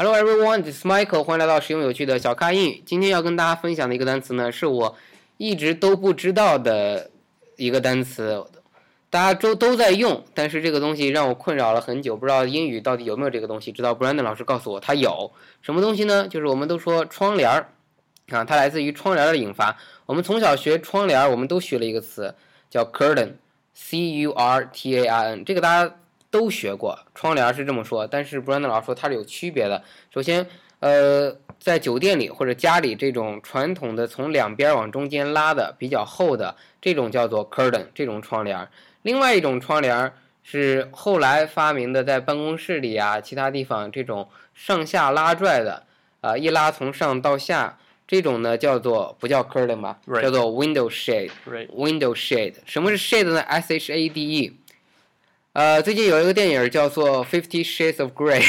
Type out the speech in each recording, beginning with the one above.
Hello everyone, this is Michael，欢迎来到实用有趣的小咖英语。今天要跟大家分享的一个单词呢，是我一直都不知道的一个单词，大家都都在用，但是这个东西让我困扰了很久，不知道英语到底有没有这个东西。直到 Brandon 老师告诉我它有什么东西呢？就是我们都说窗帘儿啊，它来自于窗帘的引发。我们从小学窗帘，我们都学了一个词叫 curtain，c u r t a i n，这个大家。都学过窗帘是这么说，但是 Brandon 老师说它是有区别的。首先，呃，在酒店里或者家里这种传统的从两边往中间拉的比较厚的这种叫做 curtain，这种窗帘。另外一种窗帘是后来发明的，在办公室里啊其他地方这种上下拉拽的啊，一拉从上到下这种呢叫做不叫 curtain 吧，叫做 window shade。window shade，什么是 shade 呢？S H A D E。呃，最近有一个电影叫做《Fifty Shades of Grey》，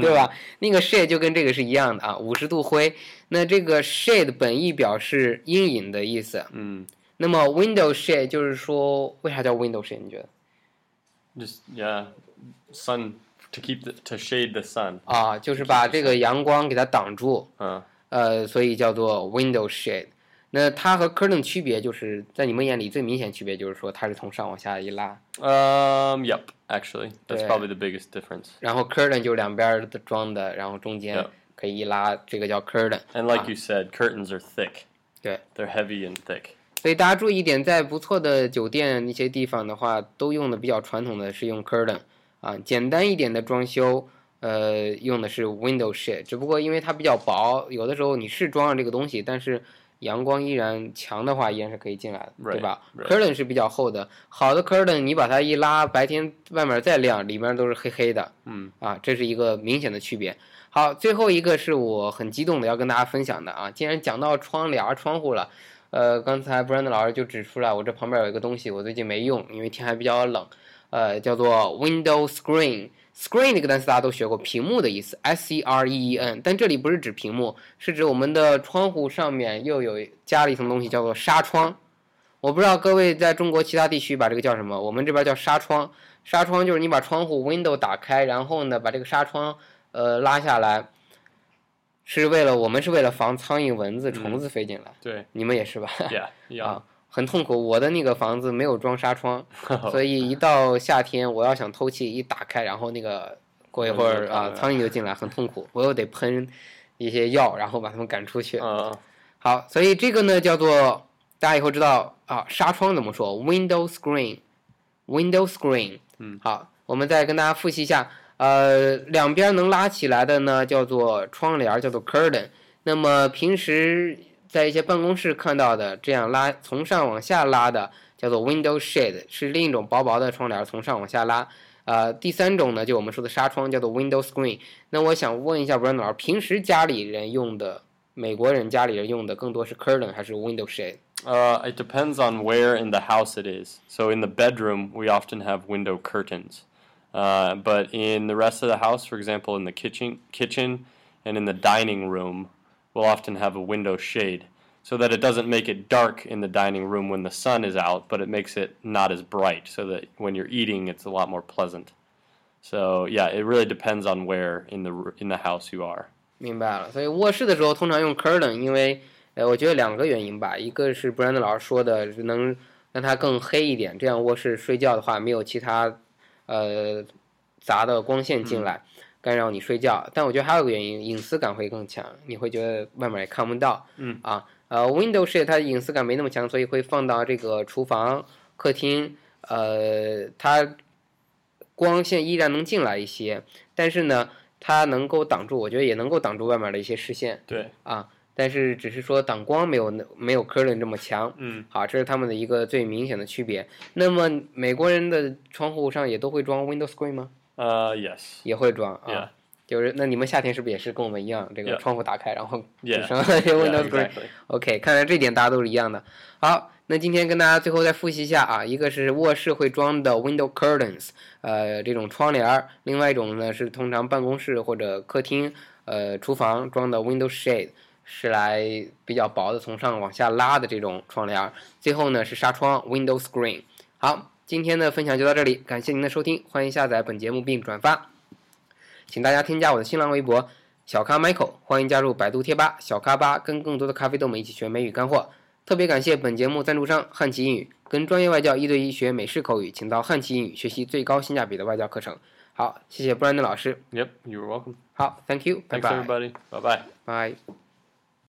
对吧？那个 shade 就跟这个是一样的啊，五十度灰。那这个 shade 本意表示阴影的意思。嗯。那么 window shade 就是说，为啥叫 window shade？你觉得？Just yeah, sun to keep the to shade the sun。啊，就是把这个阳光给它挡住。嗯。呃，所以叫做 window shade。那它和 curtain 区别，就是在你们眼里最明显区别，就是说它是从上往下一拉。Um, yep, actually, that's probably the biggest difference. 然后 curtain 就两边的装的，然后中间可以一拉，这个叫 curtain。And like you said, curtains are thick. 对，they're heavy and thick. 所以大家注意一点，在不错的酒店一些地方的话，都用的比较传统的是用 curtain 啊，简单一点的装修，呃，用的是 window shade。只不过因为它比较薄，有的时候你是装上这个东西，但是阳光依然强的话，依然是可以进来的，对吧？curtain 是比较厚的，好的 curtain 你把它一拉，白天外面再亮，里面都是黑黑的，嗯，啊，这是一个明显的区别。好，最后一个是我很激动的要跟大家分享的啊，既然讲到窗帘、窗户了，呃，刚才 Brand 老师就指出来，我这旁边有一个东西，我最近没用，因为天还比较冷，呃，叫做 window screen。Screen 这个单词大家都学过，屏幕的意思，S E R E E N。但这里不是指屏幕，是指我们的窗户上面又有加了一层东西，叫做纱窗。我不知道各位在中国其他地区把这个叫什么，我们这边叫纱窗。纱窗就是你把窗户 window 打开，然后呢把这个纱窗呃拉下来，是为了我们是为了防苍蝇、蚊子、虫子飞进来。对，你们也是吧？Yeah，啊。很痛苦，我的那个房子没有装纱窗，所以一到夏天，我要想透气，一打开，然后那个过一会儿啊，苍蝇就进来，很痛苦，我又得喷一些药，然后把它们赶出去。好，所以这个呢叫做大家以后知道啊，纱窗怎么说？Window screen，Window screen。嗯，好，我们再跟大家复习一下，呃，两边能拉起来的呢叫做窗帘，叫做 curtain。那么平时在一些办公室看到的这样拉从上往下拉的叫做 window shade，是另一种薄薄的窗帘，从上往下拉。呃，第三种呢，就我们说的纱窗，叫做 window screen。那我想问一下 Bruno 老师，平时家里人用的，美国人家里人用的更多是 curtain 还是 window shade？Uh, depends on where in the house it is. So in the bedroom, we often have window curtains. Uh, but in the rest of the house, for example, in the kitchen, kitchen, and in the dining room, we'll often have a window shade so that it doesn't make it dark in the dining room when the sun is out, but it makes it not as bright so that when you're eating, it's a lot more pleasant. So yeah, it really depends on where in the in the house you are. 明白了，所以卧室的时候通常用 curtain，因为呃，我觉得两个原因吧，一个是 Brandon 老师说的能让它更黑一点，这样卧室睡觉的话没有其他呃砸的光线进来。嗯干扰你睡觉，但我觉得还有个原因，隐私感会更强，你会觉得外面也看不到。嗯啊，呃，Windows 是它的隐私感没那么强，所以会放到这个厨房、客厅，呃，它光线依然能进来一些，但是呢，它能够挡住，我觉得也能够挡住外面的一些视线。对啊，但是只是说挡光没有没有 curtain 这么强。嗯，好，这是他们的一个最明显的区别。那么美国人的窗户上也都会装 Windows Screen 吗？呃，yes，也会装啊，就是那你们夏天是不是也是跟我们一样，这个窗户打开，然后 只剩 Windows Screen？OK，看来这点大家都是一样的。好，那今天跟大家最后再复习一下啊，一个是卧室会装的 Window Curtains，呃，这种窗帘儿；另外一种呢是通常办公室或者客厅、呃厨房装的 Window Shade，是来比较薄的从上往下拉的这种窗帘儿。最后呢是纱窗 Window Screen。好。今天的分享就到这里，感谢您的收听，欢迎下载本节目并转发，请大家添加我的新浪微博。小咖 Michael，欢迎加入百度贴吧小咖吧，跟更多的咖啡豆们一起学美语干货。特别感谢本节目赞助商汉奇英语，跟专业外教一对一学美式口语，请到汉奇英语学习最高性价比的外教课程。好，谢谢布兰登老师。Yep, you're welcome. 好，Thank you，拜 Thanks, 拜 everybody. Bye bye. 拜。